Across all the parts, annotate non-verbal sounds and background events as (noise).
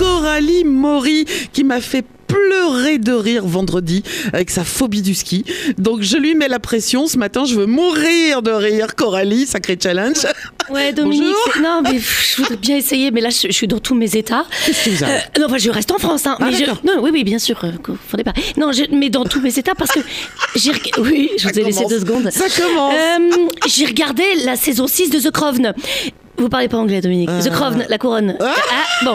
Coralie Maury qui m'a fait pleurer de rire vendredi avec sa phobie du ski. Donc je lui mets la pression. Ce matin, je veux mourir de rire. Coralie, sacré challenge. Ouais, Dominique. Non, mais je voudrais bien essayer, mais là, je, je suis dans tous mes états. Qu'est-ce vous Euh, non, enfin, je reste en France. Hein, Ah, mais je- d'accord. non, oui, oui, bien sûr. euh, confondez pas. Non, je- mais dans tous mes états parce que j'ai. Oui, je vous ai laissé deux secondes. Ça commence. Euh, j'ai regardé la saison 6 de The Crown. Vous parlez pas anglais, Dominique. The Crown, la couronne. Ah, bon.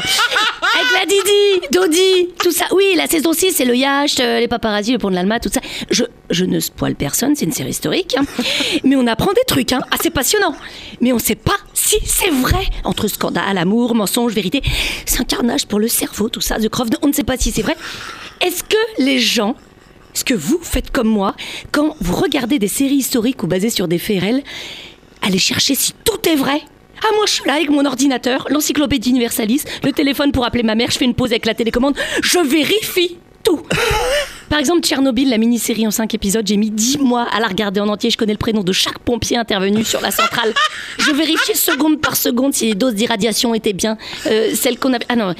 La Didi, Dodi, tout ça. Oui, la saison 6, c'est le yacht, euh, les paparazzis, le pont de l'Alma, tout ça. Je, je ne spoil personne, c'est une série historique. hein. (laughs) Mais on apprend des trucs, hein, assez passionnants. Mais on sait pas si c'est vrai. Entre scandale, amour, mensonge, vérité. C'est un carnage pour le cerveau, tout ça. The Crown, on ne sait pas si c'est vrai. Est-ce que les gens est-ce que vous faites comme moi quand vous regardez des séries historiques ou basées sur des faits réels Allez chercher si tout est vrai? Ah moi je suis là avec mon ordinateur, l'encyclopédie universalis, le téléphone pour appeler ma mère, je fais une pause avec la télécommande, je vérifie tout. (laughs) Par exemple, Tchernobyl, la mini-série en 5 épisodes, j'ai mis 10 mois à la regarder en entier. Je connais le prénom de chaque pompier intervenu sur la centrale. Je vérifiais seconde par seconde si les doses d'irradiation étaient bien euh, celles qu'on avait. Ah non,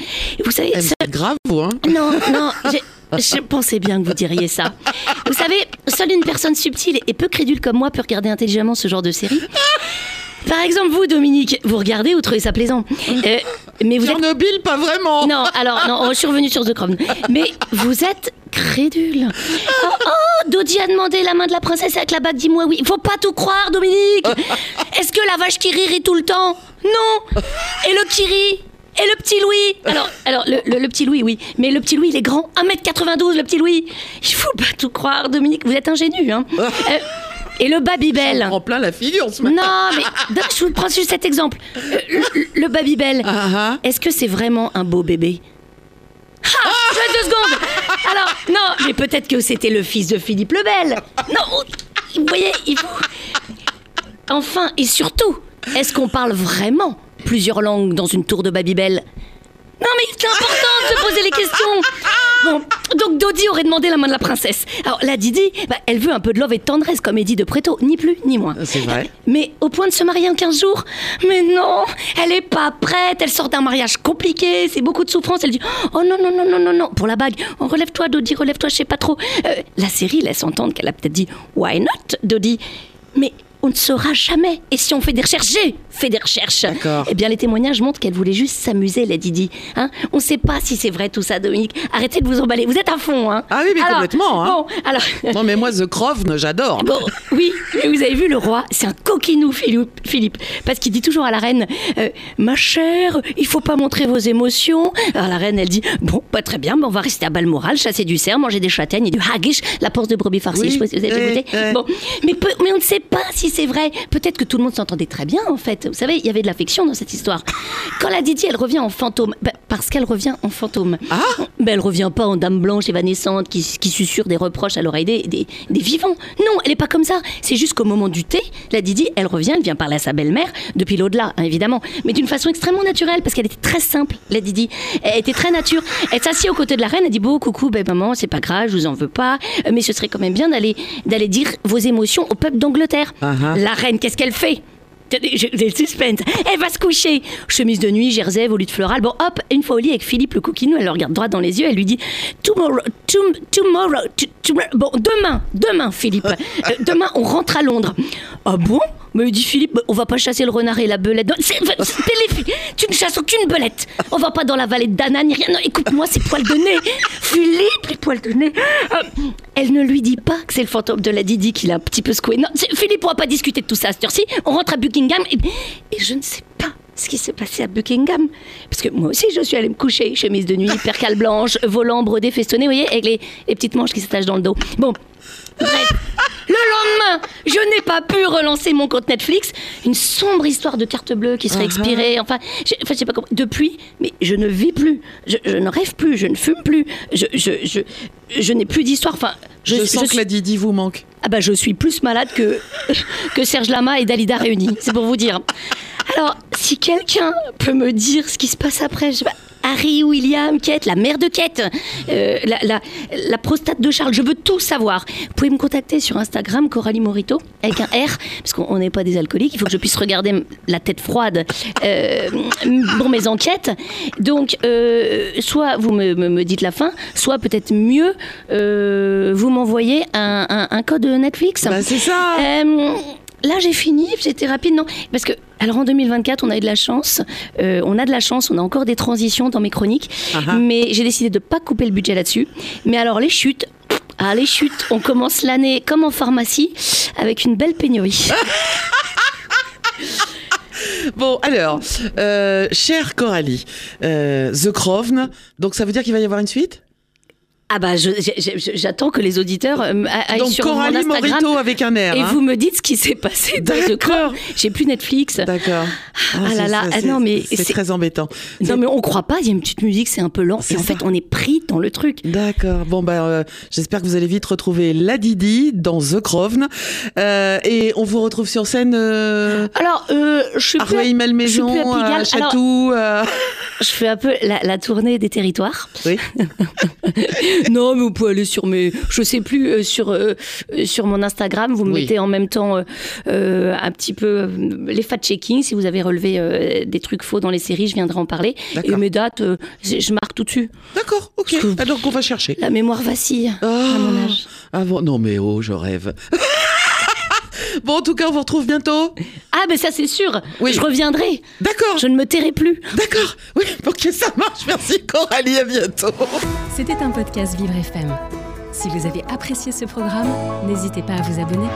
vous savez, Eh, C'est grave, vous, hein non, non, (laughs) j'ai- je pensais bien que vous diriez ça. Vous savez, seule une personne subtile et peu crédule comme moi peut regarder intelligemment ce genre de série. Par exemple, vous, Dominique, vous regardez, vous trouvez ça plaisant. Euh, mais vous êtes... Tchernobyl, pas vraiment. Non, alors, non, je suis revenue sur The Crown. Mais vous êtes crédule. Oh, oh, Dodi a demandé la main de la princesse avec la bague, dis-moi oui. Faut pas tout croire, Dominique Est-ce que la vache qui rit rit tout le temps? Non Et le qui rit? Et le petit Louis? Alors, alors le, le- le petit Louis, oui. Mais le petit Louis, il est grand. 1m92, le petit Louis. Il faut pas tout croire, Dominique. Vous êtes ingénu, hein Euh, Et le Babybel En plein la figure ce matin. non, mais (laughs) je vous prends juste cet exemple. Euh, Le, le Babybel, Ah, ah. est-ce que c'est vraiment un beau bébé? Ah, deux secondes Alors, non, mais peut-être que c'était le fils de Philippe le Bel. Non, vous voyez, il faut... Enfin, et surtout, est-ce qu'on parle vraiment plusieurs langues dans une tour de Babybel non mais c'est important de se poser les questions Bon, donc Dodi aurait demandé la main de la princesse. Alors la Didi, bah, elle veut un peu de love et de tendresse comme Eddie de Préto, ni plus ni moins. C'est vrai. (laughs) Mais au point de se marier en 15 jours Mais non, elle est pas prête, elle sort d'un mariage compliqué, c'est beaucoup de souffrance, elle dit Oh non, non, non, non, non, non, pour la bague, oh, relève-toi Dodi, relève-toi, je sais pas trop. Euh, la série laisse entendre qu'elle a peut-être dit Why not, Dodi? Mais on ne saura jamais. Et si on fait des recherches, j'ai fait des recherches. D'accord. Eh bien, les témoignages montrent qu'elle voulait juste s'amuser, la Didi. Hein on ne sait pas si c'est vrai tout ça, Dominique. Arrêtez de vous emballer. Vous êtes à fond, hein Ah oui, mais Alors, complètement, hein. Bon, alors. (laughs) Non, mais moi, The Crown, j'adore. Bon, oui, mais vous avez vu le roi, c'est un coquinou Philippe, parce qu'il dit toujours à la reine, euh, ma chère, il faut pas montrer vos émotions. Alors la reine, elle dit, bon, pas très bien, mais on va rester à Balmoral, chasser du cerf, manger des châtaignes et du haggis, la porce de brebis farcie. Oui, je sais pas si vous avez goûté. ouais. Bon, mais, mais on ne sait pas si c'est vrai. Peut-être que tout le monde s'entendait très bien, en fait. Vous savez, il y avait de l'affection dans cette histoire. Quand la Didi, elle revient en fantôme, ben, parce qu'elle revient en fantôme. Ah Ben, elle revient pas en dame blanche évanescente qui, qui susurre des reproches à l'oreille des, des, des vivants. Non, elle est pas comme ça. C'est juste qu'au moment du thé, la Didi, elle revient, elle vient parler à sa belle-mère, depuis l'au-delà, hein, évidemment, mais d'une façon extrêmement naturelle, parce qu'elle était très simple, la Didi. Elle était très nature. Elle s'assied aux côtés de la reine, elle dit Bon, coucou, ben maman, c'est pas grave, je vous en veux pas, mais ce serait quand même bien d'aller d'aller dire vos émotions au peuple d'Angleterre. Ah ah. La reine, qu'est-ce qu'elle fait? J'ai le suspense. Elle va se coucher. Chemise de nuit, jersey, volute florale. Bon, hop, une fois au lit avec Philippe le coquinou, elle le regarde droit dans les yeux, elle lui dit Tomorrow, tom- tomorrow, t- tomorrow- bon, demain, demain, Philippe, (laughs) Euh, demain, on rentre à Londres. Ah bon? Me dit Philippe, on va pas chasser le renard et la belette. Non, c'est- tu ne chasses aucune belette. On va pas dans la vallée de Dana ni rien. Non, écoute-moi, c'est poils de nez. Philippe, les poils de nez. Euh, elle ne lui dit pas que c'est le fantôme de la Didi qui l'a un petit peu secoué. Non, Philippe, on va pas discuter de tout ça à cette heure-ci. On rentre à Buckingham et, et je ne sais pas ce qui s'est passé à Buckingham. Parce que moi aussi, je suis allée me coucher. Chemise de nuit, percale blanche, volant brodé festonné, vous voyez, avec les, les petites manches qui s'attachent dans le dos. Bon, bref. Le lendemain, je n'ai pas pu relancer mon compte Netflix. Une sombre histoire de carte bleue qui serait expirée. Enfin, enfin, je sais pas comment. Depuis, mais je ne vis plus. Je, je ne rêve plus. Je ne fume plus. Je, je, je, je n'ai plus d'histoire. Enfin, Je, sens que suis- la Didi vous manque. ah bah je suis plus malade que, (laughs) que Serge Lama et Dalida réunis, c'est pour vous dire. Alors, si quelqu'un peut me dire ce qui se passe après, je... Harry, William, Kate, la mère de Kate, euh, la, la- la prostate de Charles. Je veux tout savoir. Vous pouvez me contacter sur Instagram, Coralie Morito, avec un R, parce qu'on n'est pas des alcooliques. Il faut que je puisse regarder la tête froide euh, pour mes enquêtes. Donc, euh, soit vous me, me- me dites la fin, soit peut-être mieux, vous m'envoyez un, un- un code Netflix. Bah, c'est ça. Là, j'ai fini, j'étais rapide, non Parce que, alors en 2024, on a eu de la chance, euh, on a de la chance, on a encore des transitions dans mes chroniques, Ah ah. mais j'ai décidé de pas couper le budget là-dessus. Mais alors, les chutes. Ah, les chutes, on commence l'année comme en pharmacie, avec une belle pénurie. (laughs) Bon, alors, euh, chère Coralie, euh, The Crown, donc ça veut dire qu'il va y avoir une suite? Ah bah, j'attends que les auditeurs euh, aillent Donc sur Coralie mon Instagram Morito avec un R. et hein vous me dites ce qui s'est passé dans The D'accord. Crown. J'ai plus Netflix. D'accord. Ah là c'est- là, c'est- ah non, mais c'est très embêtant. Non mais on croit pas, il y a une petite musique, c'est un peu lent. Et en ça. fait, on est pris dans le truc. D'accord. Bon bah euh, j'espère que vous allez vite retrouver la Didi dans The Crown Euh, et on vous retrouve sur scène euh, Alors, je suis à plus, Rueil je suis plus à Pigalle. à Alors- euh, je fais un peu la, la tournée des territoires. Oui. (laughs) non, mais vous pouvez aller sur mes, je sais plus euh, sur euh, sur mon Instagram. Vous me Oui. mettez en même temps euh, euh, un petit peu euh, les fact-checking. Si vous avez relevé euh, des trucs faux dans les séries, je viendrai en parler. Et mes dates, euh, je marque tout dessus. D'accord. Ok. Parce que- Ah, donc on va chercher. La mémoire vacille à mon Ah, âge. ah bon, non mais oh, je rêve. (laughs) bon, en tout cas, on vous retrouve bientôt. Ah, ben ça c'est sûr. Oui. Je reviendrai. D'accord. Je ne me tairai plus. D'accord. Oui, ok, ça marche. Merci Coralie, à bientôt. C'était un podcast Vivre FM. Si vous avez apprécié ce programme, n'hésitez pas à vous abonner.